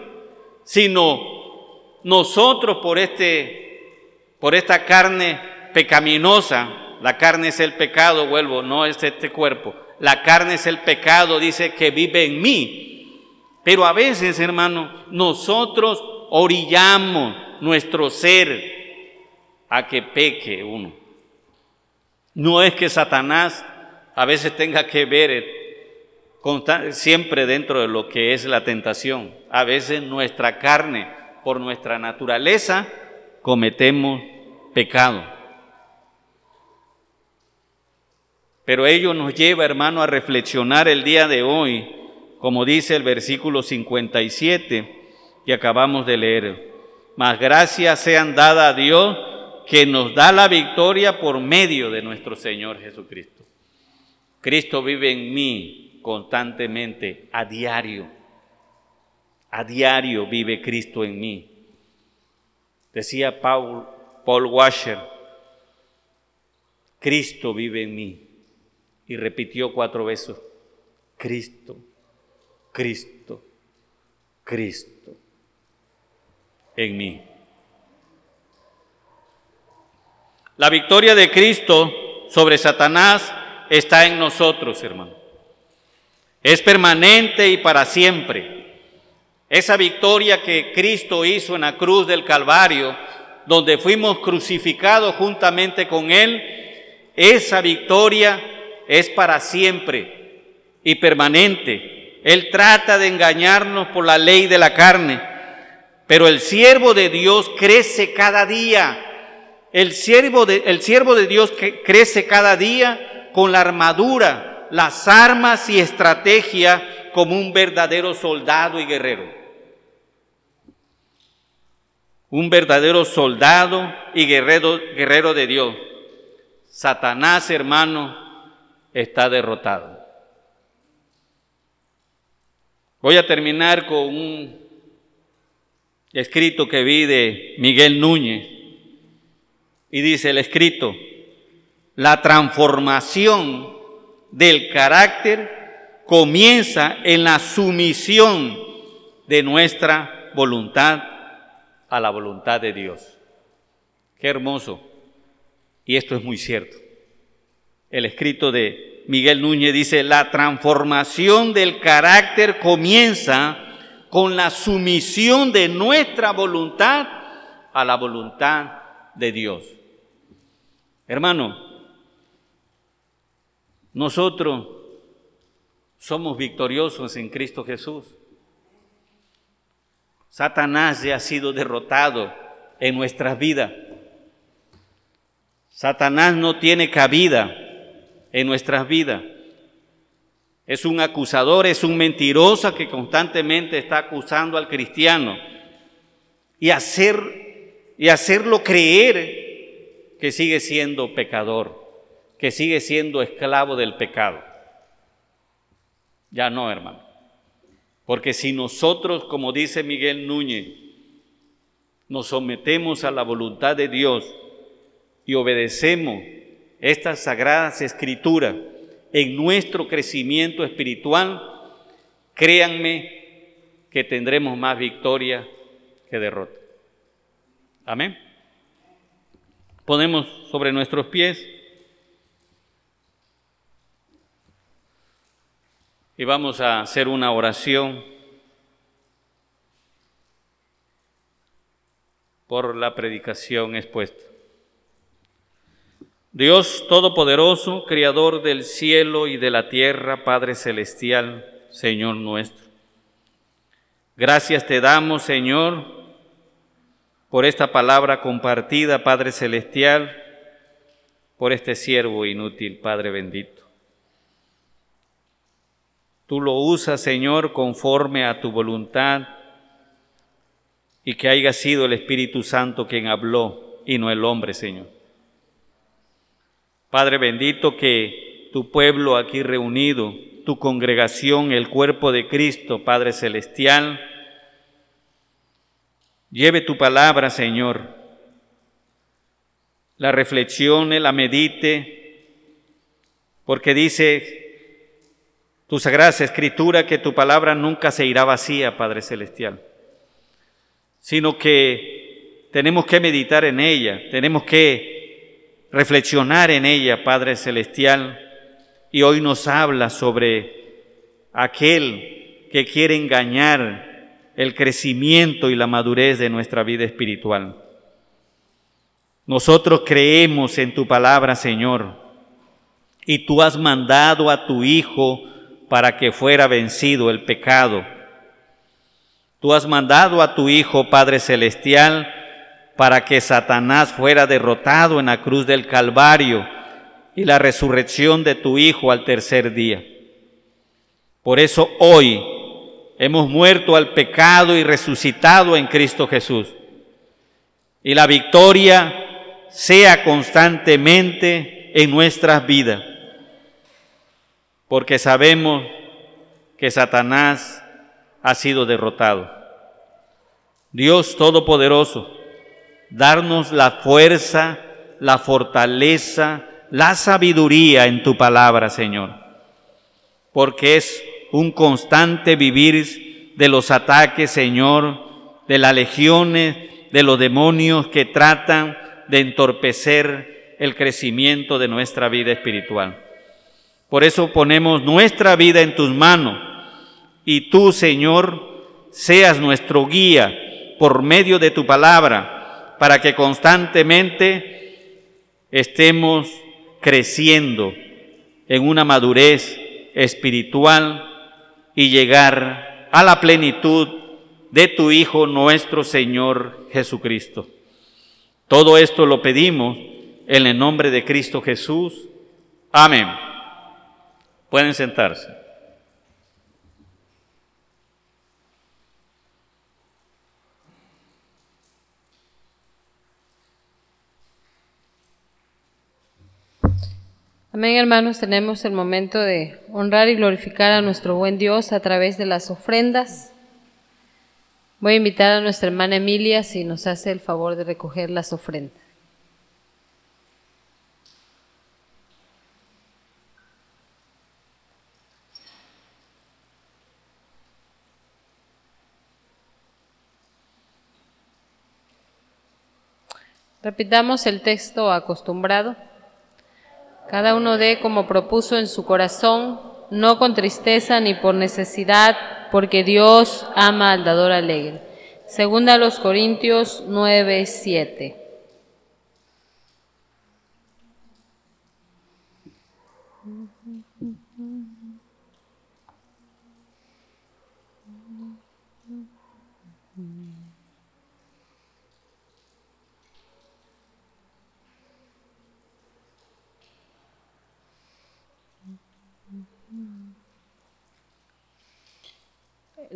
sino nosotros por este por esta carne pecaminosa la carne es el pecado, vuelvo, no es este cuerpo. La carne es el pecado, dice que vive en mí. Pero a veces, hermano, nosotros orillamos nuestro ser a que peque uno. No es que Satanás a veces tenga que ver eh, siempre dentro de lo que es la tentación. A veces nuestra carne, por nuestra naturaleza, cometemos pecado. Pero ello nos lleva, hermano, a reflexionar el día de hoy, como dice el versículo 57 que acabamos de leer. Más gracias sean dadas a Dios que nos da la victoria por medio de nuestro Señor Jesucristo. Cristo vive en mí constantemente, a diario. A diario vive Cristo en mí. Decía Paul, Paul Washer, Cristo vive en mí y repitió cuatro veces, Cristo, Cristo, Cristo en mí. La victoria de Cristo sobre Satanás está en nosotros, hermano. Es permanente y para siempre. Esa victoria que Cristo hizo en la cruz del Calvario, donde fuimos crucificados juntamente con Él, esa victoria es para siempre y permanente. Él trata de engañarnos por la ley de la carne, pero el siervo de Dios crece cada día. El siervo de, el siervo de Dios crece cada día con la armadura las armas y estrategia como un verdadero soldado y guerrero. Un verdadero soldado y guerrero, guerrero de Dios. Satanás, hermano, está derrotado. Voy a terminar con un escrito que vi de Miguel Núñez. Y dice el escrito, la transformación del carácter comienza en la sumisión de nuestra voluntad a la voluntad de Dios. Qué hermoso. Y esto es muy cierto. El escrito de Miguel Núñez dice, la transformación del carácter comienza con la sumisión de nuestra voluntad a la voluntad de Dios. Hermano, nosotros somos victoriosos en Cristo Jesús. Satanás ya ha sido derrotado en nuestras vidas. Satanás no tiene cabida en nuestras vidas. Es un acusador, es un mentiroso que constantemente está acusando al cristiano y, hacer, y hacerlo creer que sigue siendo pecador, que sigue siendo esclavo del pecado. Ya no, hermano. Porque si nosotros, como dice Miguel Núñez, nos sometemos a la voluntad de Dios y obedecemos estas sagradas escrituras, en nuestro crecimiento espiritual, créanme que tendremos más victoria que derrota. Amén. Ponemos sobre nuestros pies y vamos a hacer una oración por la predicación expuesta. Dios Todopoderoso, Creador del cielo y de la tierra, Padre Celestial, Señor nuestro. Gracias te damos, Señor, por esta palabra compartida, Padre Celestial, por este siervo inútil, Padre bendito. Tú lo usas, Señor, conforme a tu voluntad y que haya sido el Espíritu Santo quien habló y no el hombre, Señor. Padre bendito, que tu pueblo aquí reunido, tu congregación, el cuerpo de Cristo, Padre Celestial, lleve tu palabra, Señor, la reflexione, la medite, porque dice tu sagrada escritura que tu palabra nunca se irá vacía, Padre Celestial, sino que tenemos que meditar en ella, tenemos que reflexionar en ella, Padre Celestial, y hoy nos habla sobre aquel que quiere engañar el crecimiento y la madurez de nuestra vida espiritual. Nosotros creemos en tu palabra, Señor, y tú has mandado a tu Hijo para que fuera vencido el pecado. Tú has mandado a tu Hijo, Padre Celestial, para que Satanás fuera derrotado en la cruz del Calvario y la resurrección de tu Hijo al tercer día. Por eso hoy hemos muerto al pecado y resucitado en Cristo Jesús. Y la victoria sea constantemente en nuestras vidas, porque sabemos que Satanás ha sido derrotado. Dios Todopoderoso, darnos la fuerza, la fortaleza, la sabiduría en tu palabra, Señor. Porque es un constante vivir de los ataques, Señor, de las legiones, de los demonios que tratan de entorpecer el crecimiento de nuestra vida espiritual. Por eso ponemos nuestra vida en tus manos y tú, Señor, seas nuestro guía por medio de tu palabra para que constantemente estemos creciendo en una madurez espiritual y llegar a la plenitud de tu Hijo nuestro Señor Jesucristo. Todo esto lo pedimos en el nombre de Cristo Jesús. Amén. Pueden sentarse. Amén, hermanos, tenemos el momento de honrar y glorificar a nuestro buen Dios a través de las ofrendas. Voy a invitar a nuestra hermana Emilia si nos hace el favor de recoger las ofrendas. Repitamos el texto acostumbrado. Cada uno dé como propuso en su corazón, no con tristeza ni por necesidad, porque Dios ama al dador alegre. Segunda a los Corintios 9, 7.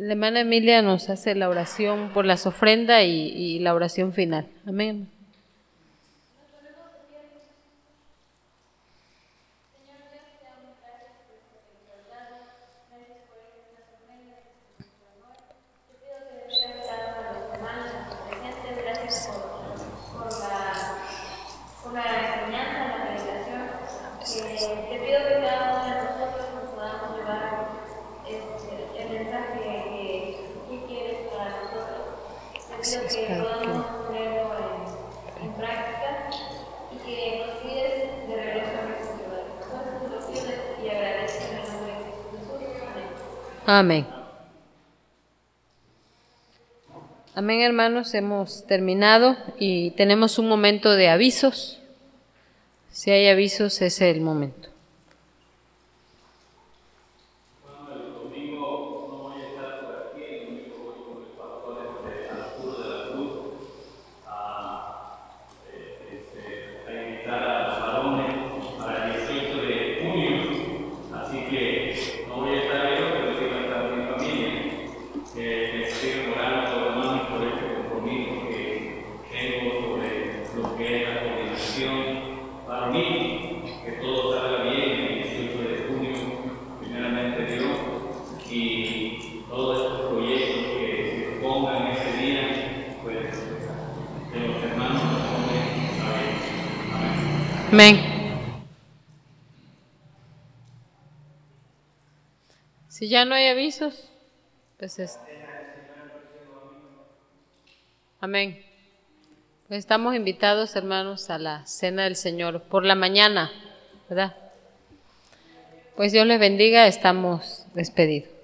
La hermana Emilia nos hace la oración por las ofrendas y, y la oración final. Amén. Te pido que cada uno de nosotros nos podamos llevar este, el mensaje que tú quieres para nosotros. Te pido que podamos ponerlo en, en práctica y que nos pides de regreso a nuestro ciudad. Entonces te lo pides y agradezco en el nombre de Jesús. Amén. Amén. Hermanos, hemos terminado y tenemos un momento de avisos. Si hay avisos, es el momento. a invitar a los varones para el 18 de junio, así que no voy a estar yo, pero sí va a estar mi familia. Eh, les estoy orando, hermanos, por este compromiso que tengo sobre lo que es la coordinación para mí, que todo salga bien el 18 de junio, primeramente Dios, y todos estos proyectos que se pongan ese día, pues de los hermanos nos ponen a ver. Amén. Amén. Si no hay avisos, pues es. Amén. Pues estamos invitados, hermanos, a la cena del Señor por la mañana, ¿verdad? Pues Dios les bendiga, estamos despedidos.